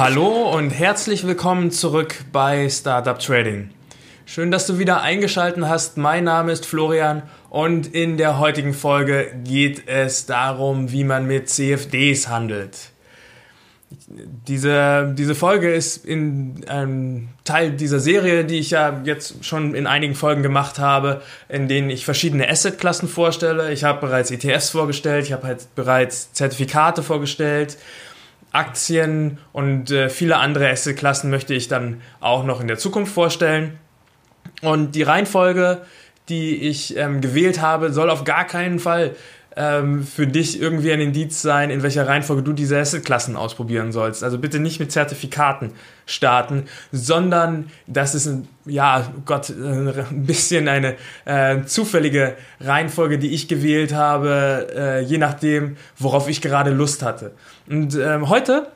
Hallo und herzlich willkommen zurück bei Startup Trading. Schön, dass du wieder eingeschaltet hast. Mein Name ist Florian und in der heutigen Folge geht es darum, wie man mit CFDs handelt. Diese, diese Folge ist in einem Teil dieser Serie, die ich ja jetzt schon in einigen Folgen gemacht habe, in denen ich verschiedene Assetklassen vorstelle. Ich habe bereits ETFs vorgestellt, ich habe halt bereits Zertifikate vorgestellt Aktien und äh, viele andere Assetklassen möchte ich dann auch noch in der Zukunft vorstellen. Und die Reihenfolge, die ich ähm, gewählt habe, soll auf gar keinen Fall ähm, für dich irgendwie ein Indiz sein, in welcher Reihenfolge du diese Assetklassen ausprobieren sollst. Also bitte nicht mit Zertifikaten starten, sondern das ist ein, ja, Gott, ein bisschen eine äh, zufällige Reihenfolge, die ich gewählt habe, äh, je nachdem, worauf ich gerade Lust hatte. Und ähm, heute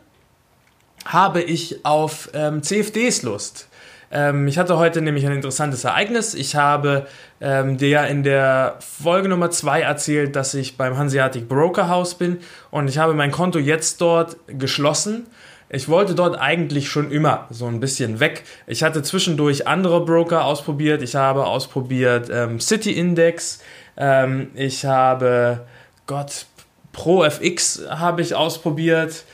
habe ich auf ähm, CFDs Lust. Ähm, ich hatte heute nämlich ein interessantes Ereignis. Ich habe ähm, dir ja in der Folge Nummer 2 erzählt, dass ich beim Hanseatic Broker House bin und ich habe mein Konto jetzt dort geschlossen. Ich wollte dort eigentlich schon immer so ein bisschen weg. Ich hatte zwischendurch andere Broker ausprobiert. Ich habe ausprobiert ähm, City Index. Ähm, ich habe, Gott, ProFX habe ich ausprobiert.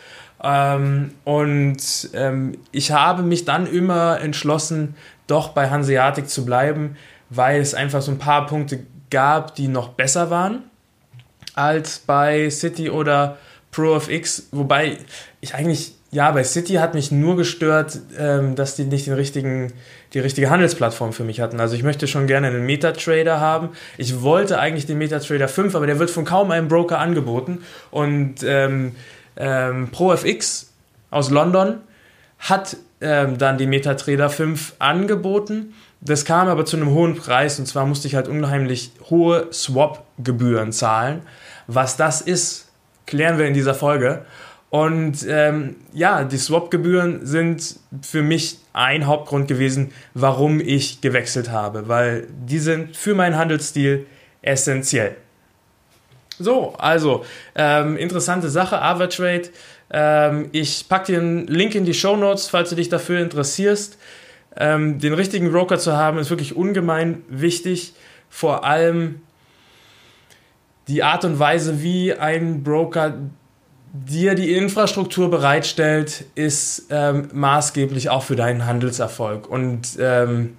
Ähm, und ähm, ich habe mich dann immer entschlossen, doch bei Hanseatic zu bleiben, weil es einfach so ein paar Punkte gab, die noch besser waren als bei City oder ProFX. Wobei ich eigentlich, ja, bei City hat mich nur gestört, ähm, dass die nicht den richtigen, die richtige Handelsplattform für mich hatten. Also ich möchte schon gerne einen MetaTrader haben. Ich wollte eigentlich den MetaTrader 5, aber der wird von kaum einem Broker angeboten. Und ähm, ProFX aus London hat ähm, dann die MetaTrader 5 angeboten. Das kam aber zu einem hohen Preis und zwar musste ich halt unheimlich hohe Swap-Gebühren zahlen. Was das ist, klären wir in dieser Folge. Und ähm, ja, die Swap-Gebühren sind für mich ein Hauptgrund gewesen, warum ich gewechselt habe, weil die sind für meinen Handelsstil essentiell. So, also ähm, interessante Sache, Avatrade. Ähm, ich packe dir einen Link in die Show Notes, falls du dich dafür interessierst. Ähm, den richtigen Broker zu haben, ist wirklich ungemein wichtig. Vor allem die Art und Weise, wie ein Broker dir die Infrastruktur bereitstellt, ist ähm, maßgeblich auch für deinen Handelserfolg. Und ähm,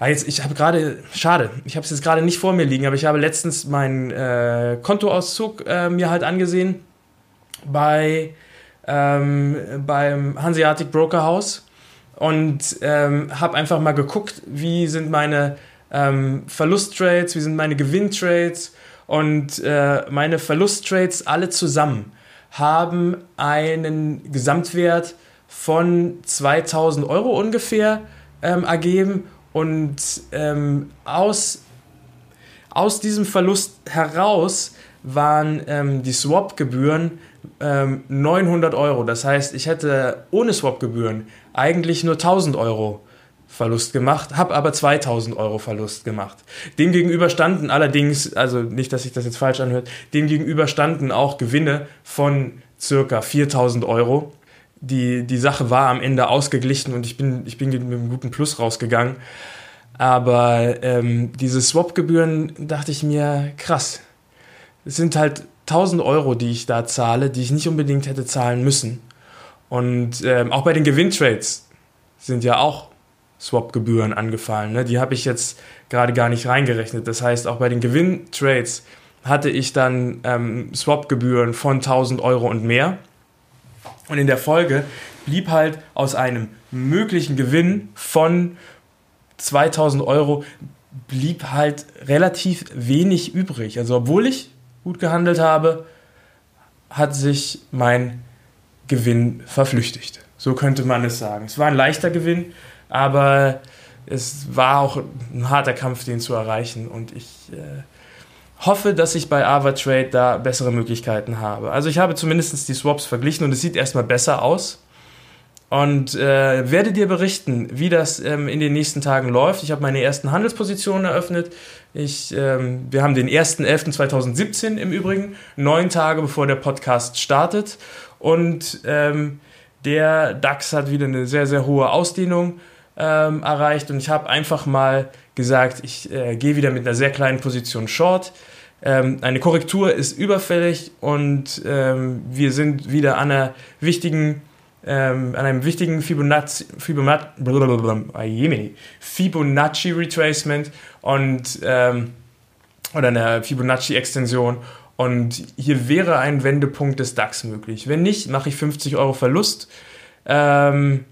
ja, jetzt, ich habe gerade, schade, ich habe es jetzt gerade nicht vor mir liegen, aber ich habe letztens meinen äh, Kontoauszug äh, mir halt angesehen bei ähm, beim Hanseatic Broker House und ähm, habe einfach mal geguckt, wie sind meine ähm, Verlusttrades, wie sind meine Gewinntrades und äh, meine Verlusttrades alle zusammen haben einen Gesamtwert von 2000 Euro ungefähr ähm, ergeben und ähm, aus, aus diesem Verlust heraus waren ähm, die Swap-Gebühren ähm, 900 Euro. Das heißt, ich hätte ohne Swap-Gebühren eigentlich nur 1000 Euro Verlust gemacht, habe aber 2000 Euro Verlust gemacht. Demgegenüber standen allerdings, also nicht, dass sich das jetzt falsch anhört, demgegenüber standen auch Gewinne von circa 4000 Euro die, die Sache war am Ende ausgeglichen und ich bin, ich bin mit einem guten Plus rausgegangen. Aber ähm, diese Swap-Gebühren dachte ich mir, krass. Es sind halt 1000 Euro, die ich da zahle, die ich nicht unbedingt hätte zahlen müssen. Und ähm, auch bei den Gewinntrades sind ja auch Swap-Gebühren angefallen. Ne? Die habe ich jetzt gerade gar nicht reingerechnet. Das heißt, auch bei den Gewinntrades hatte ich dann ähm, Swap-Gebühren von 1000 Euro und mehr. Und in der Folge blieb halt aus einem möglichen Gewinn von 2000 Euro blieb halt relativ wenig übrig. Also obwohl ich gut gehandelt habe, hat sich mein Gewinn verflüchtigt. So könnte man es sagen. Es war ein leichter Gewinn, aber es war auch ein harter Kampf, den zu erreichen. Und ich äh, hoffe, dass ich bei AvaTrade da bessere Möglichkeiten habe. Also ich habe zumindest die Swaps verglichen und es sieht erstmal besser aus. Und äh, werde dir berichten, wie das ähm, in den nächsten Tagen läuft. Ich habe meine ersten Handelspositionen eröffnet. Ich, ähm, wir haben den 1.11.2017 im Übrigen, neun Tage bevor der Podcast startet. Und ähm, der DAX hat wieder eine sehr, sehr hohe Ausdehnung ähm, erreicht. Und ich habe einfach mal gesagt, ich äh, gehe wieder mit einer sehr kleinen Position short. Ähm, eine Korrektur ist überfällig und ähm, wir sind wieder an einer wichtigen ähm, an einem wichtigen Fibonacci, Fibonacci, Fibonacci Retracement und ähm, oder einer Fibonacci-Extension. Und hier wäre ein Wendepunkt des DAX möglich. Wenn nicht, mache ich 50 Euro Verlust. Ähm,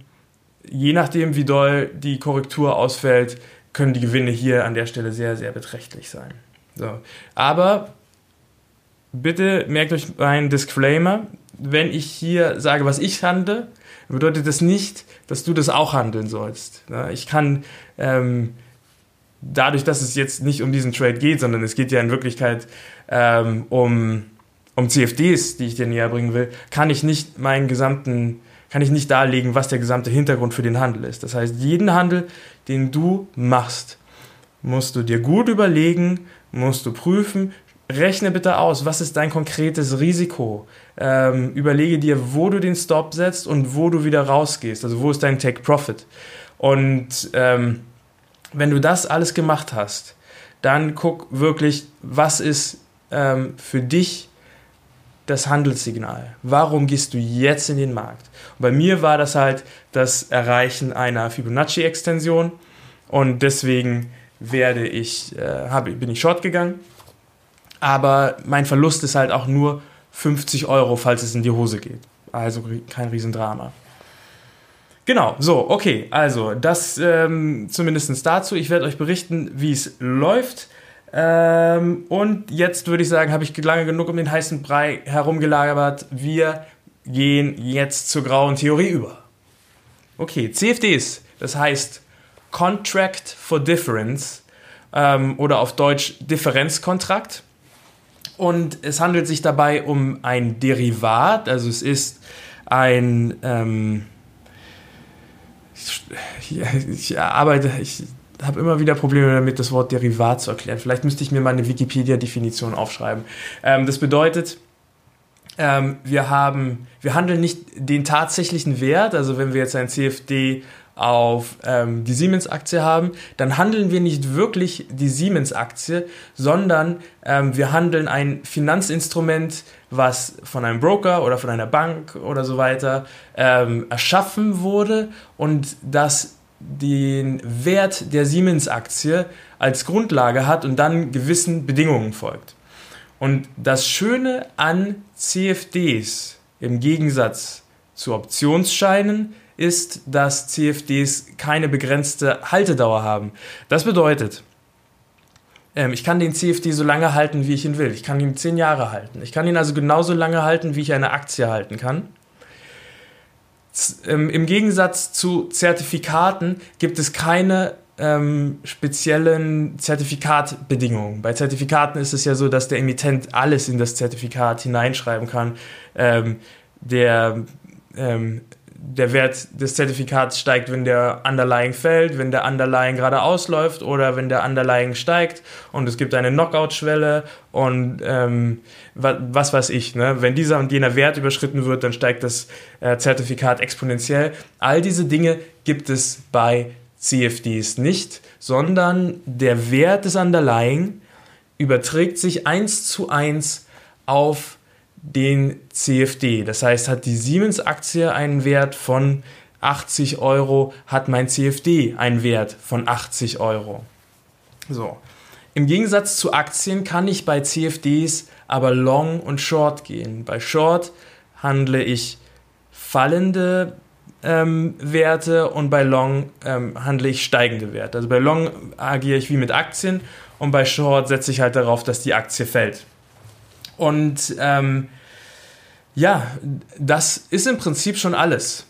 je nachdem, wie doll die Korrektur ausfällt, können die Gewinne hier an der Stelle sehr, sehr beträchtlich sein. So. Aber bitte merkt euch meinen Disclaimer wenn ich hier sage, was ich handle, bedeutet das nicht, dass du das auch handeln sollst. Ich kann ähm, dadurch, dass es jetzt nicht um diesen Trade geht, sondern es geht ja in Wirklichkeit ähm, um, um CFDs, die ich dir näher bringen will, kann ich nicht meinen gesamten, kann ich nicht darlegen, was der gesamte Hintergrund für den Handel ist. Das heißt, jeden Handel, den du machst, musst du dir gut überlegen, musst du prüfen, rechne bitte aus, was ist dein konkretes Risiko. Ähm, überlege dir, wo du den Stop setzt und wo du wieder rausgehst. Also wo ist dein Take Profit. Und ähm, wenn du das alles gemacht hast, dann guck wirklich, was ist ähm, für dich das Handelssignal. Warum gehst du jetzt in den Markt? Und bei mir war das halt das Erreichen einer Fibonacci-Extension und deswegen werde ich, äh, hab, bin ich short gegangen aber mein Verlust ist halt auch nur 50 Euro, falls es in die Hose geht. Also kein Riesendrama. Genau, so, okay, also das ähm, zumindest dazu. Ich werde euch berichten, wie es läuft. Ähm, und jetzt würde ich sagen, habe ich lange genug um den heißen Brei herumgelagert. Wir gehen jetzt zur grauen Theorie über. Okay, CFDs, das heißt Contract for Difference ähm, oder auf Deutsch Differenzkontrakt. Und es handelt sich dabei um ein Derivat, also es ist ein, ähm, ich, ich arbeite, ich habe immer wieder Probleme damit, das Wort Derivat zu erklären. Vielleicht müsste ich mir mal eine Wikipedia-Definition aufschreiben. Ähm, das bedeutet, ähm, wir haben, wir handeln nicht den tatsächlichen Wert, also wenn wir jetzt ein CFD auf ähm, die Siemens-Aktie haben, dann handeln wir nicht wirklich die Siemens-Aktie, sondern ähm, wir handeln ein Finanzinstrument, was von einem Broker oder von einer Bank oder so weiter ähm, erschaffen wurde und das den Wert der Siemens-Aktie als Grundlage hat und dann gewissen Bedingungen folgt. Und das Schöne an CFDs im Gegensatz zu Optionsscheinen ist, dass CFDs keine begrenzte Haltedauer haben. Das bedeutet, ähm, ich kann den CFD so lange halten, wie ich ihn will. Ich kann ihn zehn Jahre halten. Ich kann ihn also genauso lange halten, wie ich eine Aktie halten kann. Ähm, Im Gegensatz zu Zertifikaten gibt es keine ähm, speziellen Zertifikatbedingungen. Bei Zertifikaten ist es ja so, dass der Emittent alles in das Zertifikat hineinschreiben kann. Ähm, der ähm, der Wert des Zertifikats steigt, wenn der Underlying fällt, wenn der Underlying gerade ausläuft oder wenn der Underlying steigt und es gibt eine Knockout-Schwelle und ähm, was, weiß ich. Ne? Wenn dieser und jener Wert überschritten wird, dann steigt das äh, Zertifikat exponentiell. All diese Dinge gibt es bei CFDs nicht, sondern der Wert des Underlying überträgt sich eins zu eins auf den CFD. Das heißt, hat die Siemens-Aktie einen Wert von 80 Euro, hat mein CFD einen Wert von 80 Euro. So. Im Gegensatz zu Aktien kann ich bei CFDs aber Long und Short gehen. Bei Short handle ich fallende ähm, Werte und bei Long ähm, handle ich steigende Werte. Also bei Long agiere ich wie mit Aktien und bei Short setze ich halt darauf, dass die Aktie fällt. Und ähm, ja, das ist im Prinzip schon alles.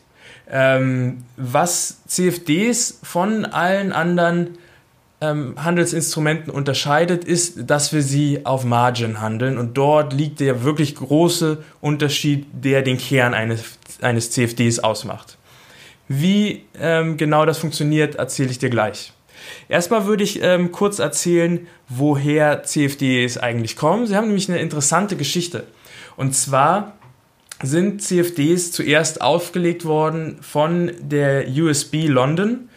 Ähm, was CFDs von allen anderen ähm, Handelsinstrumenten unterscheidet, ist, dass wir sie auf Margin handeln und dort liegt der wirklich große Unterschied, der den Kern eines, eines CFDs ausmacht. Wie ähm, genau das funktioniert, erzähle ich dir gleich. Erstmal würde ich ähm, kurz erzählen, woher CFDs eigentlich kommen. Sie haben nämlich eine interessante Geschichte. Und zwar sind CFDs zuerst aufgelegt worden von der USB London.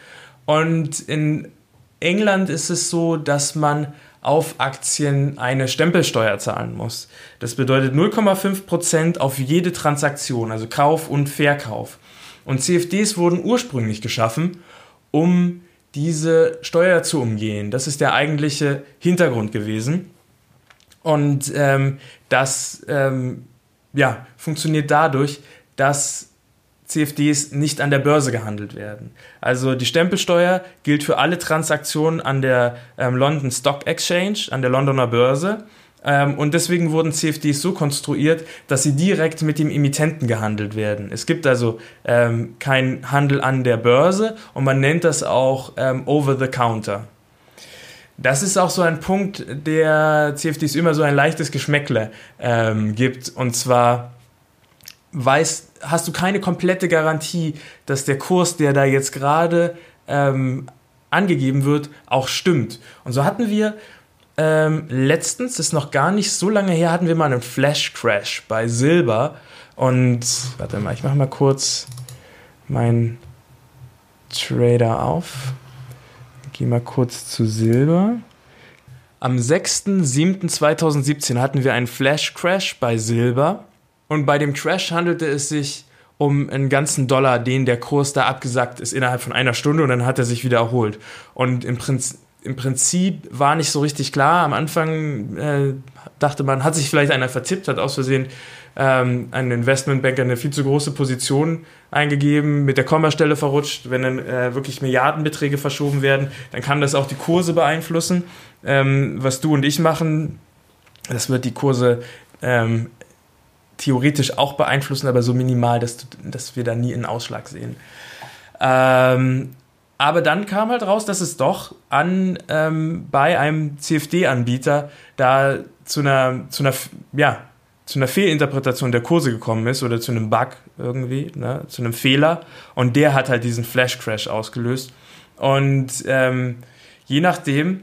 Und in England ist es so, dass man auf Aktien eine Stempelsteuer zahlen muss. Das bedeutet 0,5% auf jede Transaktion, also Kauf und Verkauf. Und CFDs wurden ursprünglich geschaffen, um diese Steuer zu umgehen. Das ist der eigentliche Hintergrund gewesen. Und ähm, das ähm, ja, funktioniert dadurch, dass CFDs nicht an der Börse gehandelt werden. Also die Stempelsteuer gilt für alle Transaktionen an der ähm, London Stock Exchange, an der Londoner Börse. Ähm, und deswegen wurden CFDs so konstruiert, dass sie direkt mit dem Emittenten gehandelt werden. Es gibt also ähm, keinen Handel an der Börse und man nennt das auch ähm, over the counter. Das ist auch so ein Punkt, der CFDs immer so ein leichtes Geschmäckle ähm, gibt. Und zwar weiß, hast du keine komplette Garantie, dass der Kurs, der da jetzt gerade ähm, angegeben wird, auch stimmt. Und so hatten wir ähm, letztens, ist noch gar nicht so lange her, hatten wir mal einen Flash Crash bei Silber. Und warte mal, ich mache mal kurz meinen Trader auf. Geh mal kurz zu Silber. Am 6.7.2017 hatten wir einen Flash Crash bei Silber. Und bei dem Crash handelte es sich um einen ganzen Dollar, den der Kurs da abgesackt ist innerhalb von einer Stunde und dann hat er sich wieder erholt. Und im Prinzip, im Prinzip war nicht so richtig klar. Am Anfang äh, dachte man, hat sich vielleicht einer vertippt, hat aus Versehen ähm, ein Investmentbanker eine viel zu große Position eingegeben, mit der Kommastelle verrutscht. Wenn dann äh, wirklich Milliardenbeträge verschoben werden, dann kann das auch die Kurse beeinflussen. Ähm, was du und ich machen, das wird die Kurse ähm, theoretisch auch beeinflussen, aber so minimal, dass, dass wir da nie einen Ausschlag sehen. Ähm, aber dann kam halt raus, dass es doch an ähm, bei einem CFD-Anbieter da zu einer, zu einer, ja, zu einer Fehlinterpretation der Kurse gekommen ist oder zu einem Bug irgendwie, ne, zu einem Fehler. Und der hat halt diesen Flash-Crash ausgelöst. Und ähm, je nachdem,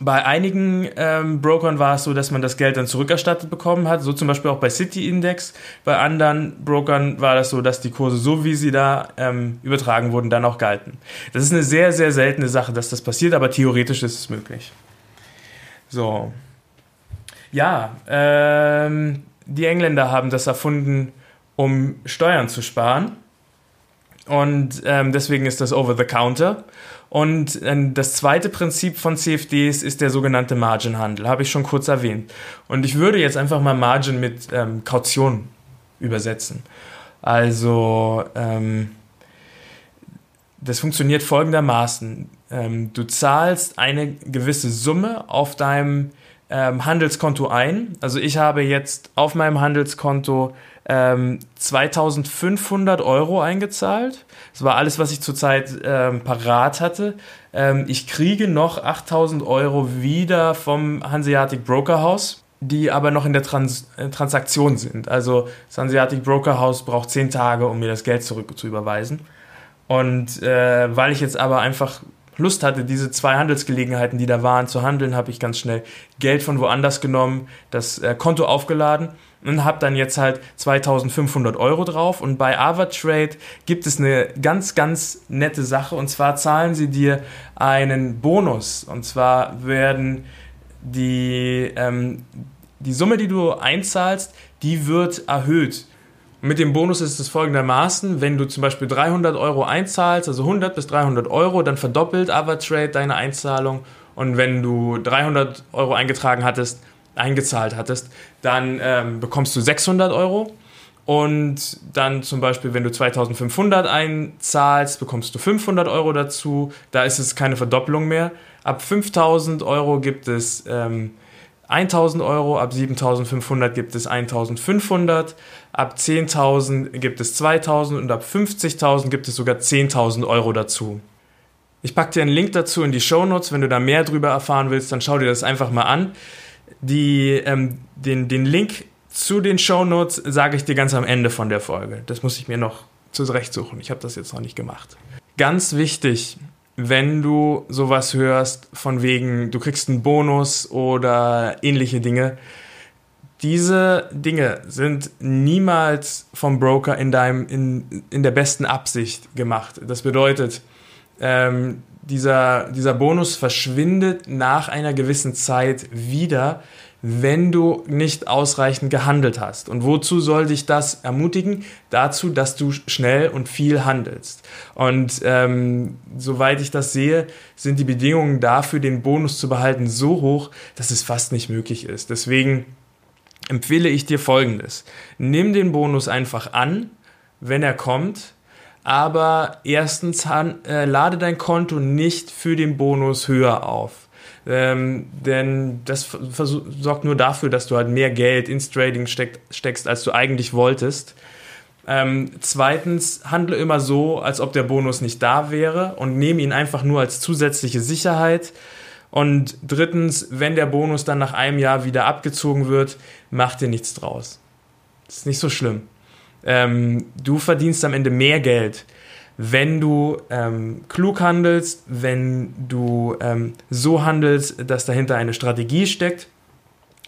bei einigen ähm, Brokern war es so, dass man das Geld dann zurückerstattet bekommen hat, so zum Beispiel auch bei City Index. Bei anderen Brokern war das so, dass die Kurse, so wie sie da ähm, übertragen wurden, dann auch galten. Das ist eine sehr, sehr seltene Sache, dass das passiert, aber theoretisch ist es möglich. So. Ja, ähm, die Engländer haben das erfunden, um Steuern zu sparen. Und ähm, deswegen ist das over the counter. Und äh, das zweite Prinzip von CFDs ist der sogenannte Margin-Handel, habe ich schon kurz erwähnt. Und ich würde jetzt einfach mal Margin mit ähm, Kaution übersetzen. Also ähm, das funktioniert folgendermaßen. Ähm, du zahlst eine gewisse Summe auf deinem ähm, Handelskonto ein. Also ich habe jetzt auf meinem Handelskonto ähm, 2500 Euro eingezahlt. Das war alles, was ich zurzeit ähm, parat hatte. Ähm, ich kriege noch 8000 Euro wieder vom Hanseatic Broker House, die aber noch in der Trans äh, Transaktion sind. Also das Hanseatic Broker House braucht 10 Tage, um mir das Geld zurück zu überweisen. Und äh, weil ich jetzt aber einfach Lust hatte, diese zwei Handelsgelegenheiten, die da waren, zu handeln, habe ich ganz schnell Geld von woanders genommen, das äh, Konto aufgeladen und habe dann jetzt halt 2500 Euro drauf. Und bei AvaTrade gibt es eine ganz, ganz nette Sache. Und zwar zahlen sie dir einen Bonus. Und zwar werden die, ähm, die Summe, die du einzahlst, die wird erhöht. Mit dem Bonus ist es folgendermaßen, wenn du zum Beispiel 300 Euro einzahlst, also 100 bis 300 Euro, dann verdoppelt Avatrade deine Einzahlung. Und wenn du 300 Euro eingetragen hattest, eingezahlt hattest, dann ähm, bekommst du 600 Euro. Und dann zum Beispiel, wenn du 2500 einzahlst, bekommst du 500 Euro dazu, da ist es keine Verdoppelung mehr. Ab 5000 Euro gibt es ähm, 1000 Euro, ab 7500 gibt es 1500, ab 10.000 gibt es 2000 und ab 50.000 gibt es sogar 10.000 Euro dazu. Ich packe dir einen Link dazu in die Show Notes, wenn du da mehr drüber erfahren willst, dann schau dir das einfach mal an. Die, ähm, den, den Link zu den Show Notes sage ich dir ganz am Ende von der Folge. Das muss ich mir noch zurechtsuchen. Ich habe das jetzt noch nicht gemacht. Ganz wichtig, wenn du sowas hörst, von wegen, du kriegst einen Bonus oder ähnliche Dinge. Diese Dinge sind niemals vom Broker in, deinem, in, in der besten Absicht gemacht. Das bedeutet, ähm, dieser, dieser Bonus verschwindet nach einer gewissen Zeit wieder, wenn du nicht ausreichend gehandelt hast. Und wozu soll dich das ermutigen? Dazu, dass du schnell und viel handelst. Und ähm, soweit ich das sehe, sind die Bedingungen dafür, den Bonus zu behalten, so hoch, dass es fast nicht möglich ist. Deswegen empfehle ich dir Folgendes. Nimm den Bonus einfach an, wenn er kommt. Aber erstens, äh, lade dein Konto nicht für den Bonus höher auf ähm, denn das sorgt nur dafür, dass du halt mehr Geld ins Trading steck, steckst, als du eigentlich wolltest. Ähm, zweitens, handle immer so, als ob der Bonus nicht da wäre und nehme ihn einfach nur als zusätzliche Sicherheit. Und drittens, wenn der Bonus dann nach einem Jahr wieder abgezogen wird, mach dir nichts draus. Das ist nicht so schlimm. Ähm, du verdienst am Ende mehr Geld, wenn du ähm, klug handelst, wenn du ähm, so handelst, dass dahinter eine Strategie steckt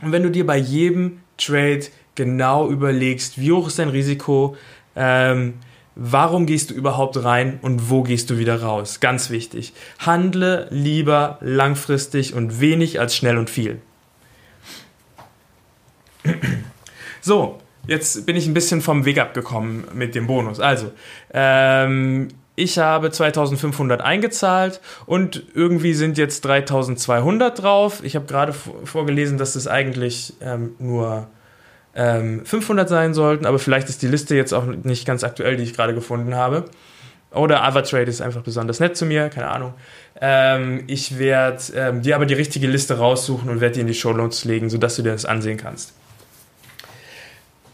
und wenn du dir bei jedem Trade genau überlegst, wie hoch ist dein Risiko, ähm, warum gehst du überhaupt rein und wo gehst du wieder raus. Ganz wichtig. Handle lieber langfristig und wenig als schnell und viel. So, Jetzt bin ich ein bisschen vom Weg abgekommen mit dem Bonus. Also, ähm, ich habe 2500 eingezahlt und irgendwie sind jetzt 3200 drauf. Ich habe gerade vorgelesen, dass es eigentlich ähm, nur ähm, 500 sein sollten, aber vielleicht ist die Liste jetzt auch nicht ganz aktuell, die ich gerade gefunden habe. Oder Avatrade ist einfach besonders nett zu mir, keine Ahnung. Ähm, ich werde ähm, dir aber die richtige Liste raussuchen und werde die in die Show Notes legen, sodass du dir das ansehen kannst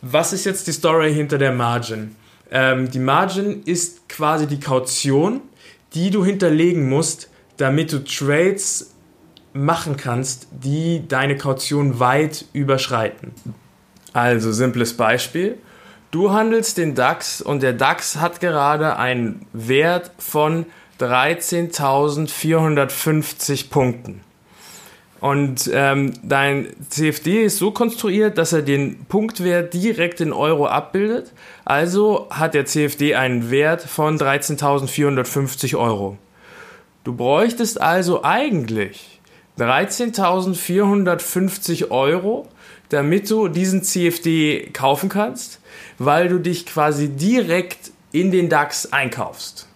was ist jetzt die Story hinter der Margin? Ähm, die Margin ist quasi die Kaution, die du hinterlegen musst, damit du Trades machen kannst, die deine Kaution weit überschreiten. Also simples Beispiel. Du handelst den DAX und der DAX hat gerade einen Wert von 13.450 Punkten. Und ähm, dein CFD ist so konstruiert, dass er den Punktwert direkt in Euro abbildet. Also hat der CFD einen Wert von 13.450 Euro. Du bräuchtest also eigentlich 13.450 Euro, damit du diesen CFD kaufen kannst, weil du dich quasi direkt in den DAX einkaufst.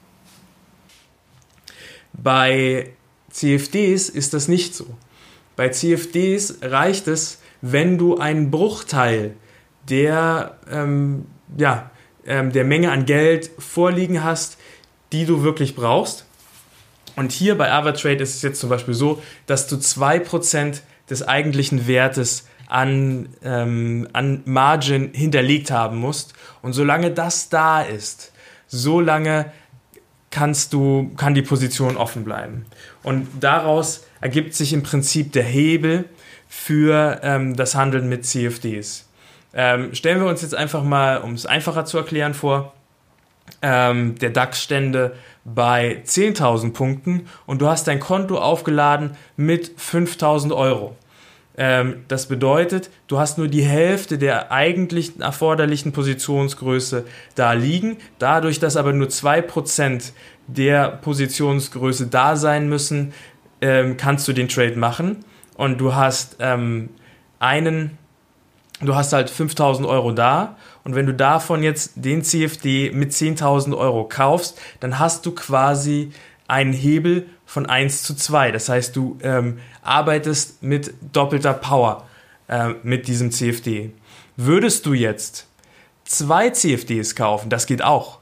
Bei CFDs ist das nicht so. Bei CFDs reicht es, wenn du einen Bruchteil der, ähm, ja, ähm, der Menge an Geld vorliegen hast, die du wirklich brauchst. Und hier bei Avatrade ist es jetzt zum Beispiel so, dass du 2% des eigentlichen Wertes an, ähm, an Margin hinterlegt haben musst. Und solange das da ist, solange kannst du, kann die Position offen bleiben. Und daraus ergibt sich im Prinzip der Hebel für ähm, das Handeln mit CFDs. Ähm, stellen wir uns jetzt einfach mal, um es einfacher zu erklären, vor, ähm, der DAX stände bei 10.000 Punkten und du hast dein Konto aufgeladen mit 5.000 Euro. Ähm, das bedeutet, du hast nur die Hälfte der eigentlich erforderlichen Positionsgröße da liegen. Dadurch, dass aber nur 2% der Positionsgröße da sein müssen, ähm, kannst du den Trade machen und du hast ähm, einen du hast halt 5000 Euro da und wenn du davon jetzt den CFD mit 10.000 Euro kaufst, dann hast du quasi einen Hebel von 1 zu 2. Das heißt, du ähm, arbeitest mit doppelter Power äh, mit diesem CFD. Würdest du jetzt zwei CFDs kaufen, das geht auch,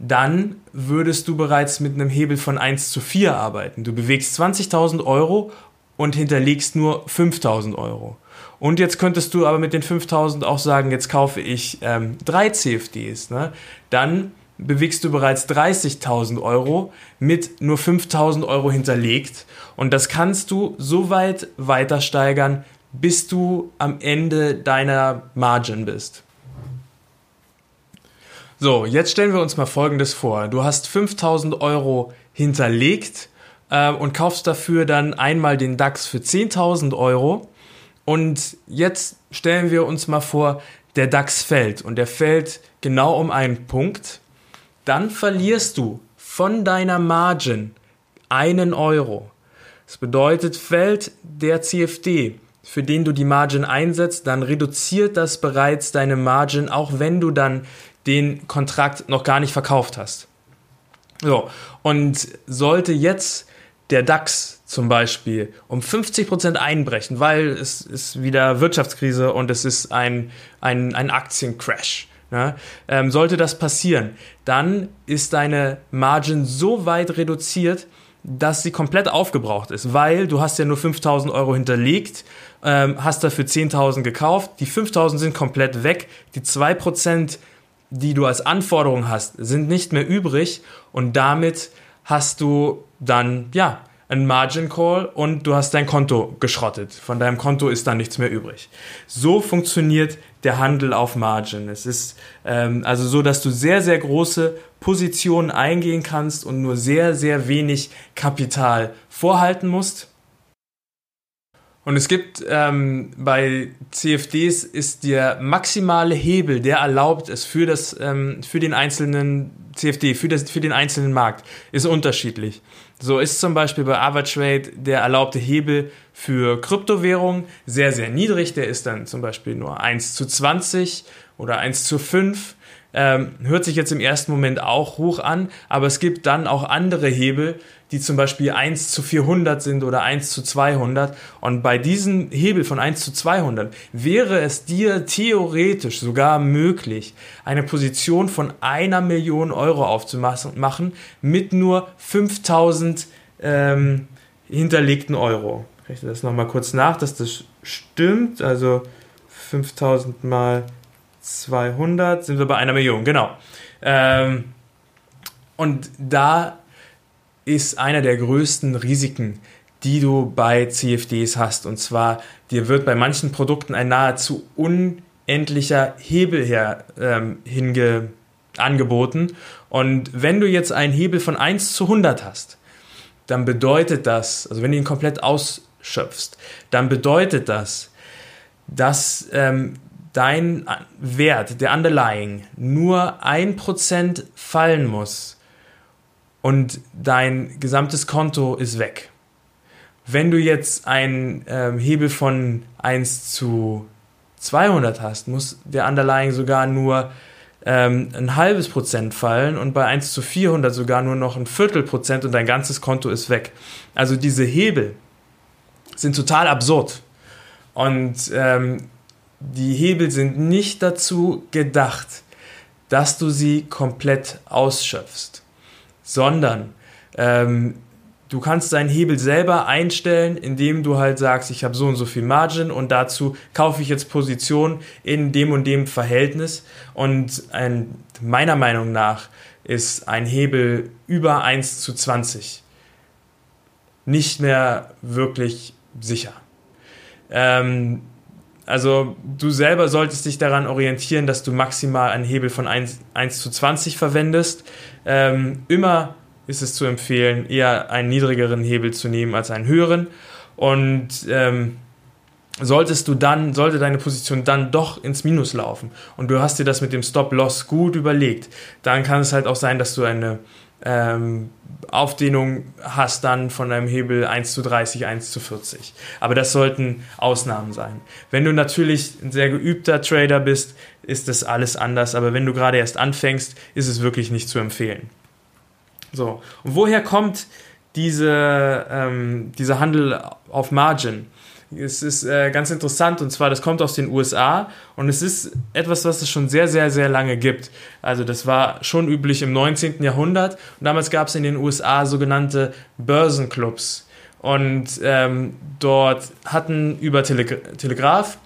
dann würdest du bereits mit einem Hebel von 1 zu 4 arbeiten. Du bewegst 20.000 Euro und hinterlegst nur 5.000 Euro. Und jetzt könntest du aber mit den 5000 auch sagen, jetzt kaufe ich ähm, drei CFDs. Ne? Dann bewegst du bereits 30.000 Euro mit nur 5.000 Euro hinterlegt. Und das kannst du so weit weiter steigern, bis du am Ende deiner Margin bist. So, jetzt stellen wir uns mal Folgendes vor. Du hast 5000 Euro hinterlegt äh, und kaufst dafür dann einmal den DAX für 10.000 Euro und jetzt stellen wir uns mal vor, der DAX fällt und der fällt genau um einen Punkt. Dann verlierst du von deiner Margin einen Euro. Das bedeutet, fällt der CFD, für den du die Margin einsetzt, dann reduziert das bereits deine Margin, auch wenn du dann den Kontrakt noch gar nicht verkauft hast. So, und sollte jetzt der DAX zum Beispiel um 50 Prozent einbrechen, weil es ist wieder Wirtschaftskrise und es ist ein, ein, ein Aktiencrash. Ne? Ähm, sollte das passieren, dann ist deine Margin so weit reduziert, dass sie komplett aufgebraucht ist, weil du hast ja nur 5000 Euro hinterlegt, ähm, hast dafür 10.000 gekauft, die 5000 sind komplett weg, die 2%, die du als Anforderung hast, sind nicht mehr übrig und damit hast du dann, ja, ein Margin Call und du hast dein Konto geschrottet. Von deinem Konto ist dann nichts mehr übrig. So funktioniert der Handel auf Margin. Es ist ähm, also so, dass du sehr, sehr große Positionen eingehen kannst und nur sehr, sehr wenig Kapital vorhalten musst. Und es gibt ähm, bei CFDs ist der maximale Hebel, der erlaubt es für, das, ähm, für den einzelnen CFD, für, das, für den einzelnen Markt, ist unterschiedlich. So ist zum Beispiel bei Avatrade der erlaubte Hebel für Kryptowährungen sehr, sehr niedrig. Der ist dann zum Beispiel nur 1 zu 20 oder 1 zu 5. Ähm, hört sich jetzt im ersten Moment auch hoch an, aber es gibt dann auch andere Hebel, die zum Beispiel 1 zu 400 sind oder 1 zu 200. Und bei diesem Hebel von 1 zu 200 wäre es dir theoretisch sogar möglich, eine Position von einer Million Euro aufzumachen mit nur 5000 ähm, hinterlegten Euro. Ich rechne das nochmal kurz nach, dass das stimmt. Also 5000 mal 200 sind wir bei einer Million, genau. Ähm, und da ist einer der größten Risiken, die du bei CFDs hast. Und zwar, dir wird bei manchen Produkten ein nahezu unendlicher Hebel her, ähm, hinge, angeboten. Und wenn du jetzt einen Hebel von 1 zu 100 hast, dann bedeutet das, also wenn du ihn komplett ausschöpfst, dann bedeutet das, dass ähm, dein Wert, der Underlying, nur 1% fallen muss und dein gesamtes Konto ist weg. Wenn du jetzt einen ähm, Hebel von 1 zu 200 hast, muss der Underlying sogar nur ähm, ein halbes Prozent fallen und bei 1 zu 400 sogar nur noch ein Viertel Prozent und dein ganzes Konto ist weg. Also diese Hebel sind total absurd. Und ähm, die Hebel sind nicht dazu gedacht, dass du sie komplett ausschöpfst, sondern ähm, du kannst deinen Hebel selber einstellen, indem du halt sagst, ich habe so und so viel Margin und dazu kaufe ich jetzt Position in dem und dem Verhältnis. Und ein, meiner Meinung nach ist ein Hebel über 1 zu 20 nicht mehr wirklich sicher. Ähm, also du selber solltest dich daran orientieren, dass du maximal einen Hebel von 1, 1 zu 20 verwendest. Ähm, immer ist es zu empfehlen, eher einen niedrigeren Hebel zu nehmen als einen höheren. Und ähm, solltest du dann, sollte deine Position dann doch ins Minus laufen und du hast dir das mit dem Stop-Loss gut überlegt, dann kann es halt auch sein, dass du eine ähm, Aufdehnung hast dann von deinem Hebel 1 zu 30, 1 zu 40. Aber das sollten Ausnahmen sein. Wenn du natürlich ein sehr geübter Trader bist, ist das alles anders. Aber wenn du gerade erst anfängst, ist es wirklich nicht zu empfehlen. So, und woher kommt diese, ähm, dieser Handel auf Margin? Es ist äh, ganz interessant und zwar, das kommt aus den USA und es ist etwas, was es schon sehr, sehr, sehr lange gibt. Also das war schon üblich im 19. Jahrhundert und damals gab es in den USA sogenannte Börsenclubs und ähm, dort hatten über Tele Telegraph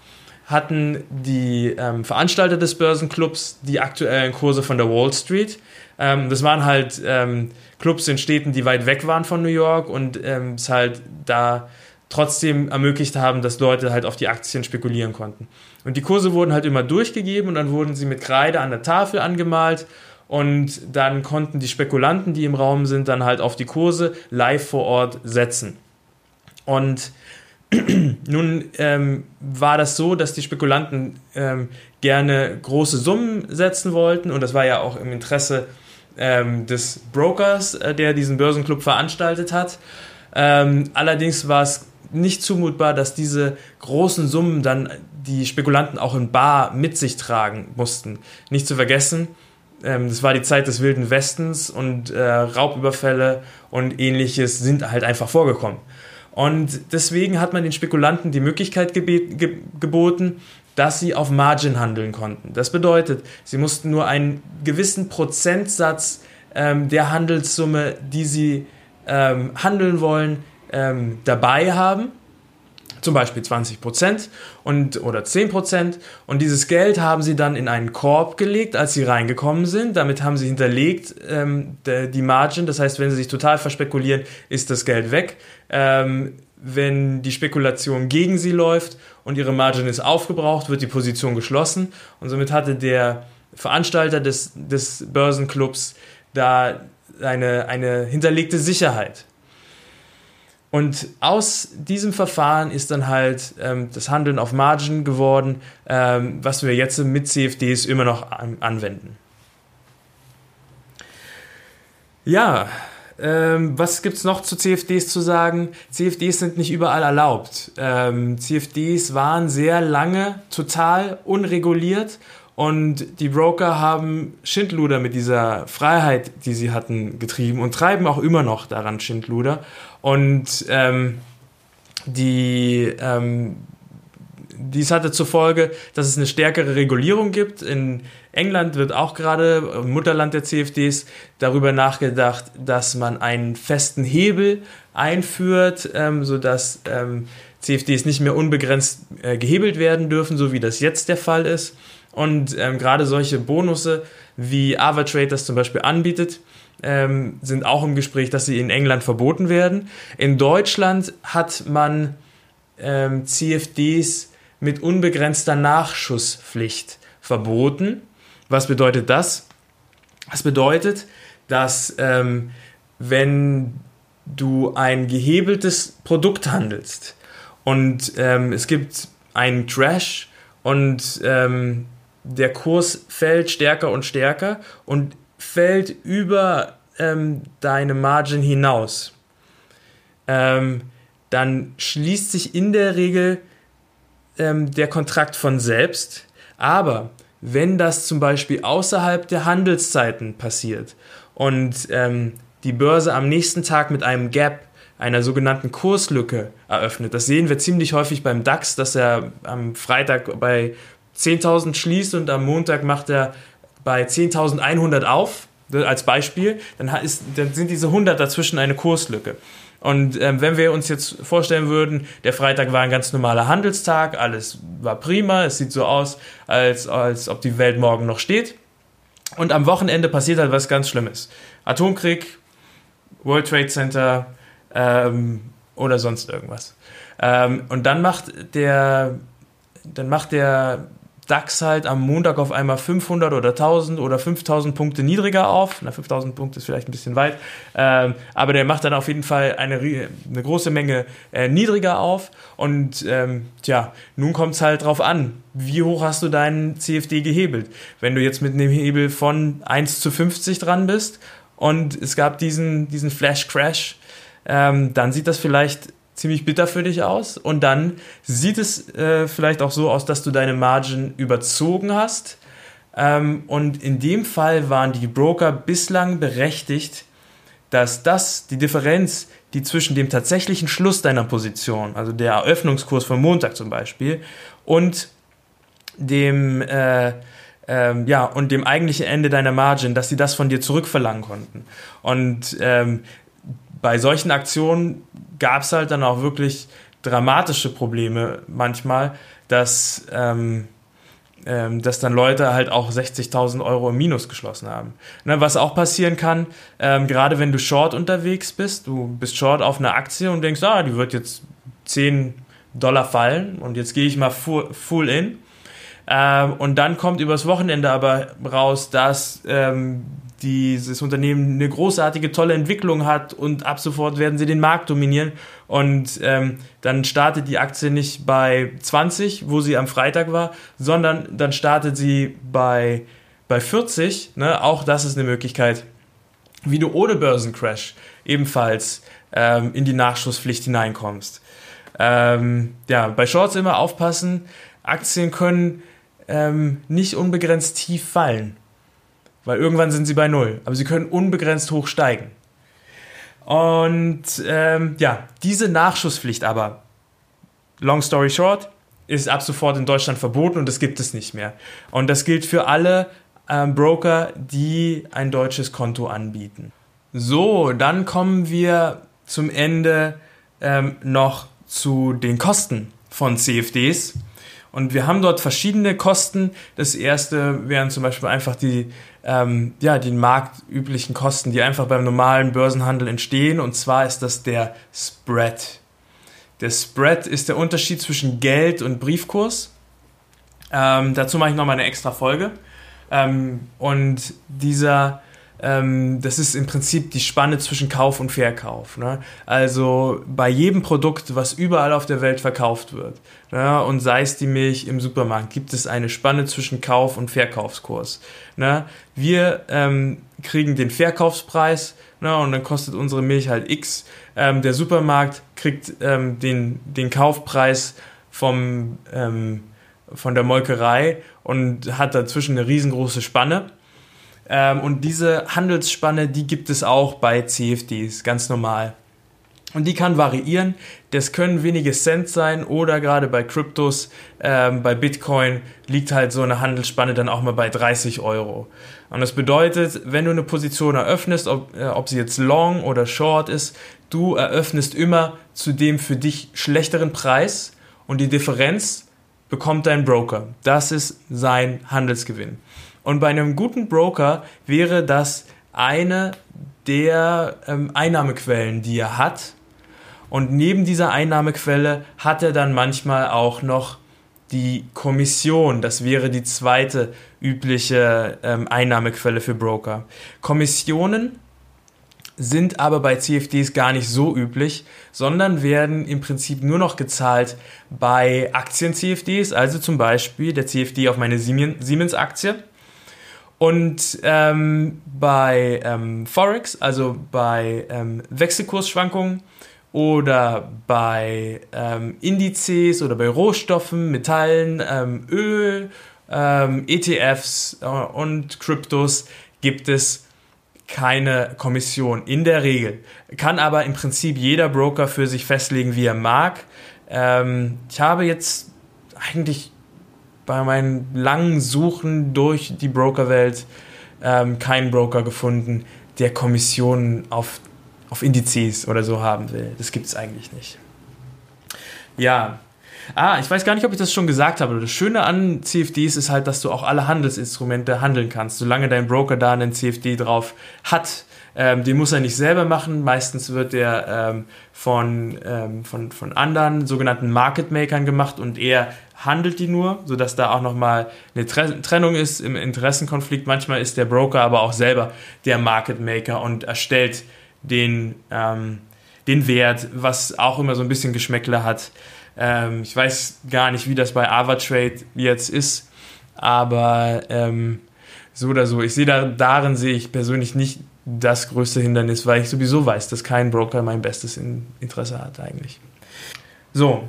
hatten die ähm, Veranstalter des Börsenclubs die aktuellen Kurse von der Wall Street. Ähm, das waren halt ähm, Clubs in Städten, die weit weg waren von New York und ähm, es halt da trotzdem ermöglicht haben, dass Leute halt auf die Aktien spekulieren konnten. Und die Kurse wurden halt immer durchgegeben und dann wurden sie mit Kreide an der Tafel angemalt und dann konnten die Spekulanten, die im Raum sind, dann halt auf die Kurse live vor Ort setzen. Und nun ähm, war das so, dass die Spekulanten ähm, gerne große Summen setzen wollten und das war ja auch im Interesse ähm, des Brokers, äh, der diesen Börsenclub veranstaltet hat. Ähm, allerdings war es nicht zumutbar, dass diese großen Summen dann die Spekulanten auch in Bar mit sich tragen mussten. Nicht zu vergessen, ähm, das war die Zeit des Wilden Westens und äh, Raubüberfälle und ähnliches sind halt einfach vorgekommen. Und deswegen hat man den Spekulanten die Möglichkeit ge geboten, dass sie auf Margin handeln konnten. Das bedeutet, sie mussten nur einen gewissen Prozentsatz ähm, der Handelssumme, die sie ähm, handeln wollen, ähm, dabei haben, zum Beispiel 20 und, oder 10% und dieses Geld haben sie dann in einen Korb gelegt, als sie reingekommen sind. Damit haben sie hinterlegt ähm, die Margin, das heißt, wenn sie sich total verspekulieren, ist das Geld weg. Wenn die Spekulation gegen sie läuft und ihre Margin ist aufgebraucht, wird die Position geschlossen und somit hatte der Veranstalter des, des Börsenclubs da eine, eine hinterlegte Sicherheit. Und aus diesem Verfahren ist dann halt ähm, das Handeln auf Margin geworden, ähm, was wir jetzt mit CFDs immer noch an anwenden. Ja, ähm, was gibt es noch zu CFDs zu sagen? CFDs sind nicht überall erlaubt. Ähm, CFDs waren sehr lange total unreguliert und die Broker haben Schindluder mit dieser Freiheit, die sie hatten, getrieben und treiben auch immer noch daran Schindluder. Und ähm, die, ähm, dies hatte zur Folge, dass es eine stärkere Regulierung gibt. In England wird auch gerade, Mutterland der CFDs, darüber nachgedacht, dass man einen festen Hebel einführt, ähm, sodass ähm, CFDs nicht mehr unbegrenzt äh, gehebelt werden dürfen, so wie das jetzt der Fall ist. Und ähm, gerade solche Bonusse, wie Avatrade das zum Beispiel anbietet, ähm, sind auch im Gespräch, dass sie in England verboten werden. In Deutschland hat man ähm, CFDs mit unbegrenzter Nachschusspflicht verboten. Was bedeutet das? Das bedeutet, dass ähm, wenn du ein gehebeltes Produkt handelst und ähm, es gibt einen Crash und ähm, der Kurs fällt stärker und stärker und fällt über ähm, deine Margin hinaus, ähm, dann schließt sich in der Regel ähm, der Kontrakt von selbst. Aber wenn das zum Beispiel außerhalb der Handelszeiten passiert und ähm, die Börse am nächsten Tag mit einem Gap einer sogenannten Kurslücke eröffnet. Das sehen wir ziemlich häufig beim DAX, dass er am Freitag bei 10.000 schließt und am Montag macht er bei 10.100 auf, als Beispiel, dann, ist, dann sind diese 100 dazwischen eine Kurslücke. Und ähm, wenn wir uns jetzt vorstellen würden, der Freitag war ein ganz normaler Handelstag, alles war prima, es sieht so aus, als, als ob die Welt morgen noch steht. Und am Wochenende passiert halt was ganz Schlimmes. Atomkrieg, World Trade Center ähm, oder sonst irgendwas. Ähm, und dann macht der, dann macht der DAX halt am Montag auf einmal 500 oder 1000 oder 5000 Punkte niedriger auf. Na, 5000 Punkte ist vielleicht ein bisschen weit, ähm, aber der macht dann auf jeden Fall eine, eine große Menge äh, niedriger auf. Und ähm, tja, nun kommt es halt drauf an, wie hoch hast du deinen CFD gehebelt. Wenn du jetzt mit einem Hebel von 1 zu 50 dran bist und es gab diesen, diesen Flash Crash, ähm, dann sieht das vielleicht ziemlich bitter für dich aus und dann sieht es äh, vielleicht auch so aus, dass du deine Margin überzogen hast. Ähm, und in dem Fall waren die Broker bislang berechtigt, dass das, die Differenz, die zwischen dem tatsächlichen Schluss deiner Position, also der Eröffnungskurs von Montag zum Beispiel, und dem, äh, ähm, ja, und dem eigentlichen Ende deiner Margin, dass sie das von dir zurückverlangen konnten. Und ähm, bei solchen Aktionen gab es halt dann auch wirklich dramatische Probleme manchmal, dass, ähm, ähm, dass dann Leute halt auch 60.000 Euro im Minus geschlossen haben. Ne, was auch passieren kann, ähm, gerade wenn du Short unterwegs bist, du bist Short auf einer Aktie und denkst, ah, die wird jetzt 10 Dollar fallen und jetzt gehe ich mal full, in. Ähm, und dann kommt übers Wochenende aber raus, dass ähm, dieses Unternehmen eine großartige, tolle Entwicklung hat und ab sofort werden sie den Markt dominieren. Und ähm, dann startet die Aktie nicht bei 20, wo sie am Freitag war, sondern dann startet sie bei, bei 40. Ne? Auch das ist eine Möglichkeit, wie du ohne Börsencrash ebenfalls ähm, in die Nachschusspflicht hineinkommst. Ähm, ja, bei Shorts immer aufpassen. Aktien können ähm, nicht unbegrenzt tief fallen. Weil irgendwann sind sie bei Null. Aber sie können unbegrenzt hoch steigen. Und ähm, ja, diese Nachschusspflicht aber, long story short, ist ab sofort in Deutschland verboten und das gibt es nicht mehr. Und das gilt für alle ähm, Broker, die ein deutsches Konto anbieten. So, dann kommen wir zum Ende ähm, noch zu den Kosten von CFDs. Und wir haben dort verschiedene Kosten. Das erste wären zum Beispiel einfach die, ähm, ja, die marktüblichen Kosten, die einfach beim normalen Börsenhandel entstehen. Und zwar ist das der Spread. Der Spread ist der Unterschied zwischen Geld und Briefkurs. Ähm, dazu mache ich nochmal eine extra Folge. Ähm, und dieser das ist im Prinzip die Spanne zwischen Kauf und Verkauf. Ne? Also bei jedem Produkt, was überall auf der Welt verkauft wird, ne? und sei es die Milch im Supermarkt, gibt es eine Spanne zwischen Kauf- und Verkaufskurs. Ne? Wir ähm, kriegen den Verkaufspreis ne? und dann kostet unsere Milch halt X. Ähm, der Supermarkt kriegt ähm, den, den Kaufpreis vom, ähm, von der Molkerei und hat dazwischen eine riesengroße Spanne. Ähm, und diese Handelsspanne, die gibt es auch bei CFDs, ganz normal. Und die kann variieren. Das können wenige Cent sein oder gerade bei Kryptos, ähm, bei Bitcoin liegt halt so eine Handelsspanne dann auch mal bei 30 Euro. Und das bedeutet, wenn du eine Position eröffnest, ob, äh, ob sie jetzt long oder short ist, du eröffnest immer zu dem für dich schlechteren Preis und die Differenz bekommt dein Broker. Das ist sein Handelsgewinn. Und bei einem guten Broker wäre das eine der ähm, Einnahmequellen, die er hat. Und neben dieser Einnahmequelle hat er dann manchmal auch noch die Kommission. Das wäre die zweite übliche ähm, Einnahmequelle für Broker. Kommissionen sind aber bei CFDs gar nicht so üblich, sondern werden im Prinzip nur noch gezahlt bei Aktien-CFDs, also zum Beispiel der CFD auf meine Siemens-Aktie und ähm, bei ähm, Forex, also bei ähm, Wechselkursschwankungen oder bei ähm, Indizes oder bei Rohstoffen, Metallen, ähm, Öl, ähm, ETFs äh, und Kryptos gibt es keine Kommission in der Regel. Kann aber im Prinzip jeder Broker für sich festlegen, wie er mag. ich habe jetzt eigentlich bei meinen langen Suchen durch die Brokerwelt ähm, keinen Broker gefunden, der Kommissionen auf, auf Indizes oder so haben will. Das gibt es eigentlich nicht. Ja. Ah, ich weiß gar nicht, ob ich das schon gesagt habe. Das Schöne an CFDs ist halt, dass du auch alle Handelsinstrumente handeln kannst, solange dein Broker da einen CFD drauf hat. Ähm, den muss er nicht selber machen. Meistens wird der ähm, von, ähm, von, von anderen sogenannten Market Makern gemacht und er handelt die nur, sodass da auch nochmal eine Trennung ist im Interessenkonflikt. Manchmal ist der Broker aber auch selber der Market Maker und erstellt den, ähm, den Wert, was auch immer so ein bisschen Geschmäckle hat. Ähm, ich weiß gar nicht, wie das bei AvaTrade jetzt ist, aber ähm, so oder so. Ich sehe da, darin sehe ich persönlich nicht das größte Hindernis, weil ich sowieso weiß, dass kein Broker mein bestes Interesse hat eigentlich. So,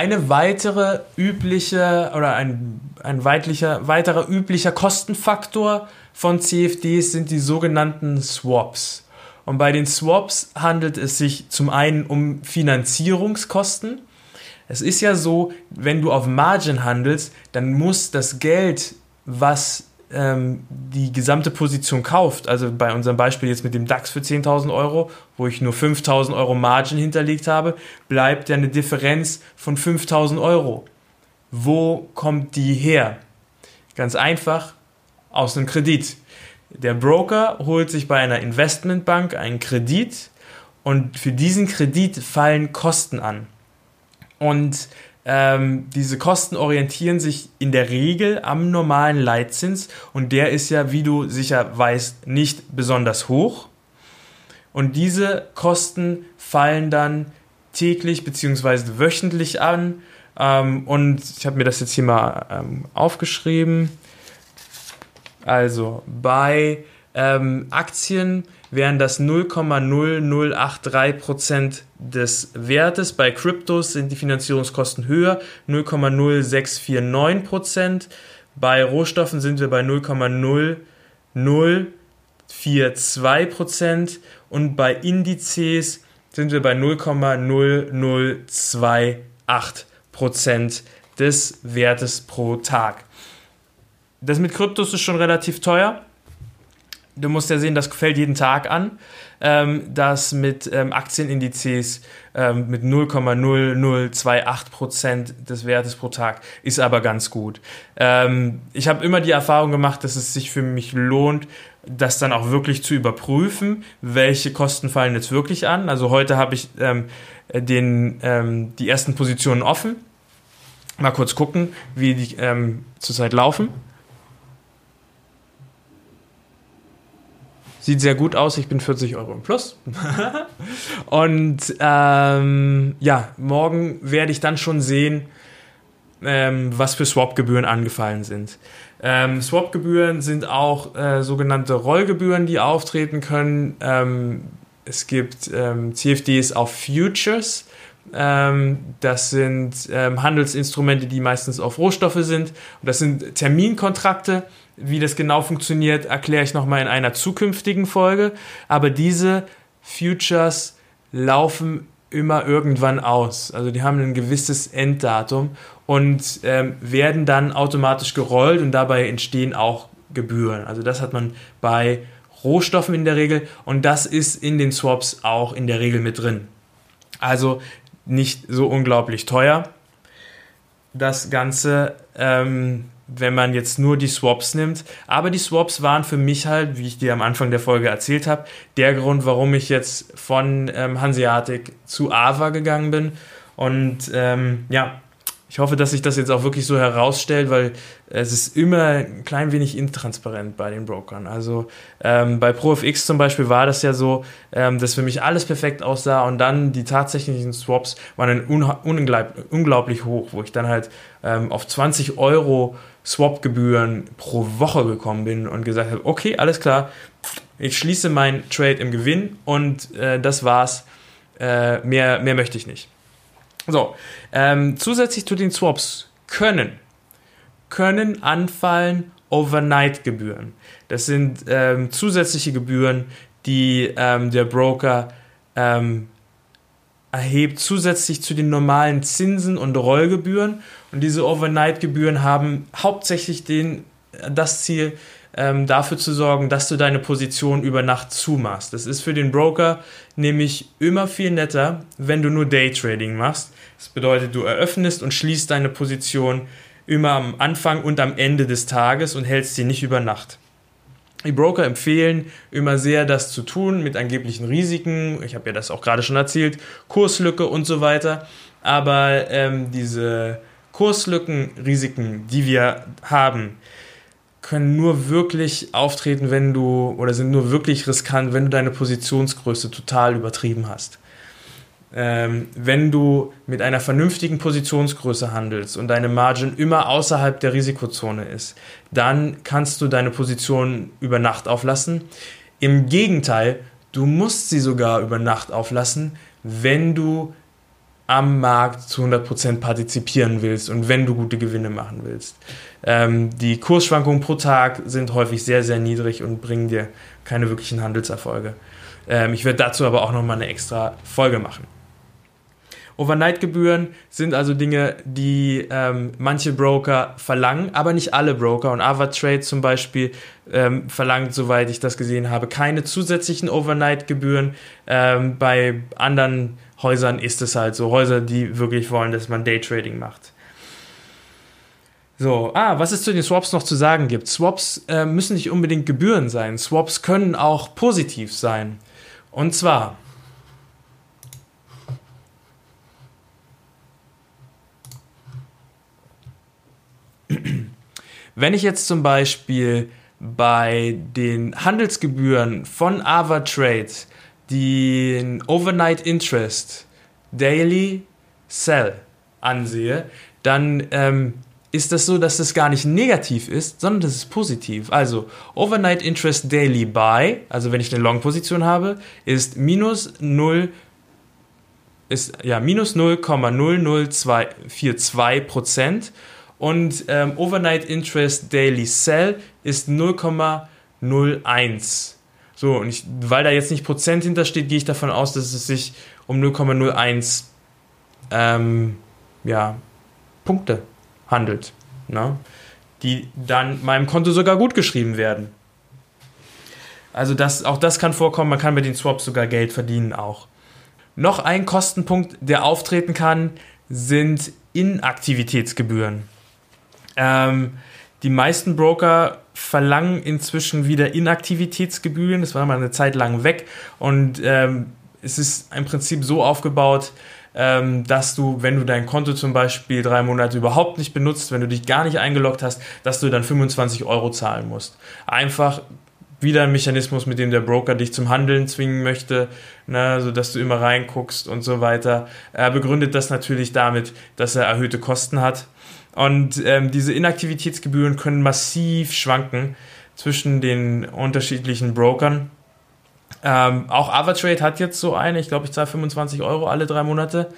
eine weitere übliche oder ein, ein weitlicher, weiterer üblicher Kostenfaktor von CFDs sind die sogenannten Swaps. Und bei den Swaps handelt es sich zum einen um Finanzierungskosten. Es ist ja so, wenn du auf Margin handelst, dann muss das Geld, was ähm, die gesamte Position kauft, also bei unserem Beispiel jetzt mit dem DAX für 10.000 Euro, wo ich nur 5.000 Euro Margin hinterlegt habe, bleibt ja eine Differenz von 5.000 Euro. Wo kommt die her? Ganz einfach, aus einem Kredit. Der Broker holt sich bei einer Investmentbank einen Kredit und für diesen Kredit fallen Kosten an. Und ähm, diese Kosten orientieren sich in der Regel am normalen Leitzins und der ist ja, wie du sicher weißt, nicht besonders hoch. Und diese Kosten fallen dann täglich bzw. wöchentlich an. Ähm, und ich habe mir das jetzt hier mal ähm, aufgeschrieben. Also bei ähm, Aktien wären das 0,0083% des Wertes. Bei Kryptos sind die Finanzierungskosten höher, 0,0649%. Bei Rohstoffen sind wir bei 0,0042% und bei Indizes sind wir bei 0,0028% des Wertes pro Tag. Das mit Kryptos ist schon relativ teuer du musst ja sehen, das fällt jeden Tag an. Ähm, das mit ähm, Aktienindizes ähm, mit 0,0028% des Wertes pro Tag ist aber ganz gut. Ähm, ich habe immer die Erfahrung gemacht, dass es sich für mich lohnt, das dann auch wirklich zu überprüfen, welche Kosten fallen jetzt wirklich an. Also heute habe ich ähm, den, ähm, die ersten Positionen offen. Mal kurz gucken, wie die zurzeit laufen. Sieht sehr gut aus, ich bin 40 Euro im Plus. und ähm, ja, morgen werde ich dann schon sehen, ähm, was für Swap-Gebühren angefallen sind. Ähm, Swap-Gebühren sind auch äh, sogenannte Rollgebühren, die auftreten können. Ähm, es gibt ähm, CFDs auf Futures. Ähm, das sind Handelsinstrumente, die meistens auf Rohstoffe sind. Und das sind Terminkontrakte wie das genau funktioniert, erkläre ich nochmal in einer zukünftigen Folge. Aber diese Futures laufen immer irgendwann aus. Also die haben ein gewisses Enddatum und ähm, werden dann automatisch gerollt und dabei entstehen auch Gebühren. Also das hat man bei Rohstoffen in der Regel und das ist in den Swaps auch in der Regel mit drin. Also nicht so unglaublich teuer. Das Ganze ähm, wenn man jetzt nur die Swaps nimmt. Aber die Swaps waren für mich halt, wie ich dir am Anfang der Folge erzählt habe, der Grund, warum ich jetzt von ähm, Hanseatic zu AVA gegangen bin. Und ähm, ja, ich hoffe, dass sich das jetzt auch wirklich so herausstellt, weil es ist immer ein klein wenig intransparent bei den Brokern. Also ähm, bei ProFX zum Beispiel war das ja so, ähm, dass für mich alles perfekt aussah und dann die tatsächlichen Swaps waren dann unglaublich hoch, wo ich dann halt ähm, auf 20 Euro Swap-Gebühren pro Woche gekommen bin und gesagt habe, okay, alles klar, ich schließe meinen Trade im Gewinn und äh, das war's. Äh, mehr, mehr möchte ich nicht. So, ähm, zusätzlich zu den Swaps können, können anfallen Overnight-Gebühren. Das sind ähm, zusätzliche Gebühren, die ähm, der Broker ähm, erhebt zusätzlich zu den normalen Zinsen und Rollgebühren. Und diese Overnight-Gebühren haben hauptsächlich den, das Ziel, ähm, dafür zu sorgen, dass du deine Position über Nacht zumachst. Das ist für den Broker nämlich immer viel netter, wenn du nur Daytrading machst. Das bedeutet, du eröffnest und schließt deine Position immer am Anfang und am Ende des Tages und hältst sie nicht über Nacht. Die Broker empfehlen immer sehr, das zu tun mit angeblichen Risiken. Ich habe ja das auch gerade schon erzählt, Kurslücke und so weiter. Aber ähm, diese Kurslückenrisiken, die wir haben, können nur wirklich auftreten, wenn du, oder sind nur wirklich riskant, wenn du deine Positionsgröße total übertrieben hast. ähm, wenn du mit einer vernünftigen Positionsgröße handelst und deine Margin immer außerhalb der Risikozone ist, dann kannst du deine Position über Nacht auflassen. Im Gegenteil, du musst sie sogar über Nacht auflassen, wenn du am Markt zu 100% partizipieren willst und wenn du gute Gewinne machen willst. Ähm, die Kursschwankungen pro Tag sind häufig sehr, sehr niedrig und bringen dir keine wirklichen Handelserfolge. Ähm, ich werde dazu aber auch nochmal eine extra Folge machen. Overnight-Gebühren sind also Dinge, die ähm, manche Broker verlangen, aber nicht alle Broker. Und AvaTrade zum Beispiel ähm, verlangt, soweit ich das gesehen habe, keine zusätzlichen Overnight-Gebühren. Ähm, bei anderen Häusern ist es halt so. Häuser, die wirklich wollen, dass man Daytrading macht. So, ah, was es zu den Swaps noch zu sagen gibt. Swaps äh, müssen nicht unbedingt Gebühren sein. Swaps können auch positiv sein. Und zwar, Wenn ich jetzt zum Beispiel bei den Handelsgebühren von AvaTrade den Overnight Interest Daily Sell ansehe, dann ähm, ist das so, dass das gar nicht negativ ist, sondern das ist positiv. Also Overnight Interest Daily Buy, also wenn ich eine Long-Position habe, ist minus 0 ist ja minus 0,00242 Prozent und ähm, Overnight Interest Daily Sell ist 0,01. So, und ich, weil da jetzt nicht Prozent hintersteht, gehe ich davon aus, dass es sich um 0,01 ähm, ja, Punkte handelt, ne? die dann meinem Konto sogar gut geschrieben werden. Also das, auch das kann vorkommen, man kann mit den Swaps sogar Geld verdienen auch. Noch ein Kostenpunkt, der auftreten kann, sind Inaktivitätsgebühren. Ähm, die meisten Broker verlangen inzwischen wieder Inaktivitätsgebühren. Das war mal eine Zeit lang weg und ähm, es ist im Prinzip so aufgebaut, ähm, dass du, wenn du dein Konto zum Beispiel drei Monate überhaupt nicht benutzt, wenn du dich gar nicht eingeloggt hast, dass du dann 25 Euro zahlen musst. Einfach wieder ein Mechanismus, mit dem der Broker dich zum Handeln zwingen möchte, ne, sodass du immer reinguckst und so weiter. Er begründet das natürlich damit, dass er erhöhte Kosten hat. Und ähm, diese Inaktivitätsgebühren können massiv schwanken zwischen den unterschiedlichen Brokern. Ähm, auch Avatrade hat jetzt so eine, ich glaube, ich zahle 25 Euro alle drei Monate.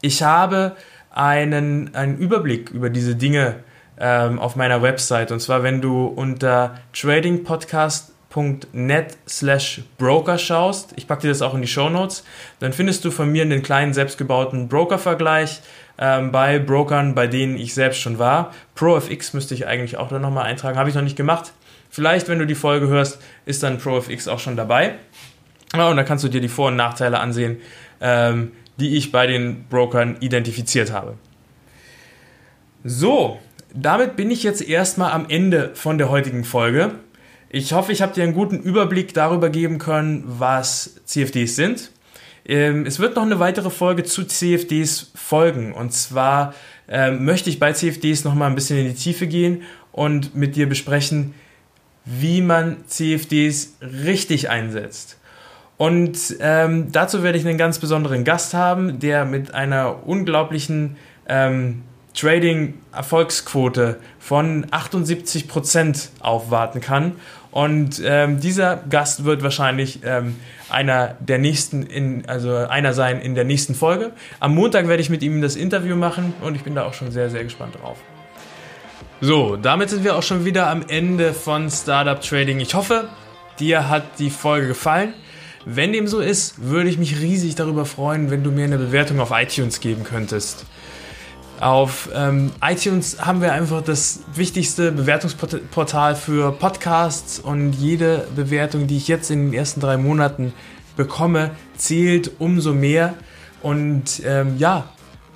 Ich habe einen, einen Überblick über diese Dinge ähm, auf meiner Website. Und zwar, wenn du unter tradingpodcast.net slash broker schaust, ich packe dir das auch in die Show Notes, dann findest du von mir einen kleinen selbstgebauten Broker-Vergleich ähm, bei Brokern, bei denen ich selbst schon war. ProFX müsste ich eigentlich auch dann nochmal eintragen, habe ich noch nicht gemacht. Vielleicht, wenn du die Folge hörst, ist dann ProFX auch schon dabei. Ja, und da kannst du dir die Vor- und Nachteile ansehen, ähm, die ich bei den Brokern identifiziert habe. So, damit bin ich jetzt erstmal am Ende von der heutigen Folge. Ich hoffe, ich habe dir einen guten Überblick darüber geben können, was CFDs sind, ähm, es wird noch eine weitere Folge zu CFDs folgen. Und zwar ähm, möchte ich bei CFDs noch mal ein bisschen in die Tiefe gehen und mit dir besprechen, wie man CFDs richtig einsetzt. Und ähm, dazu werde ich einen ganz besonderen Gast haben, der mit einer unglaublichen ähm, Trading-Erfolgsquote von 78% aufwarten kann. Und ähm, dieser Gast wird wahrscheinlich ähm, einer der nächsten, in, also einer sein in der nächsten Folge. Am Montag werde ich mit ihm das Interview machen und ich bin da auch schon sehr, sehr gespannt drauf. So, damit sind wir auch schon wieder am Ende von Startup Trading. Ich hoffe, dir hat die Folge gefallen. Wenn dem so ist, würde ich mich riesig darüber freuen, wenn du mir eine Bewertung auf iTunes geben könntest. Auf ähm, iTunes haben wir einfach das wichtigste Bewertungsportal für Podcasts und jede Bewertung, die ich jetzt in den ersten drei Monaten bekomme, zählt umso mehr. Und ähm, ja,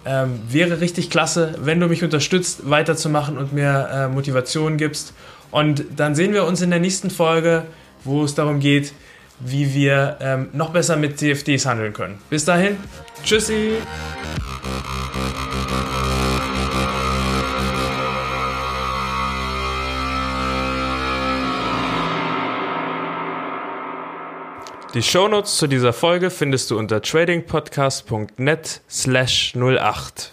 ähm, wäre richtig klasse, wenn du mich unterstützt, weiterzumachen und mir äh, Motivation gibst. Und dann sehen wir uns in der nächsten Folge, wo es darum geht, wie wir ähm, noch besser mit CFDs handeln können. Bis dahin, tschüssi! Die Shownotes zu dieser Folge findest du unter tradingpodcast.net slash 08.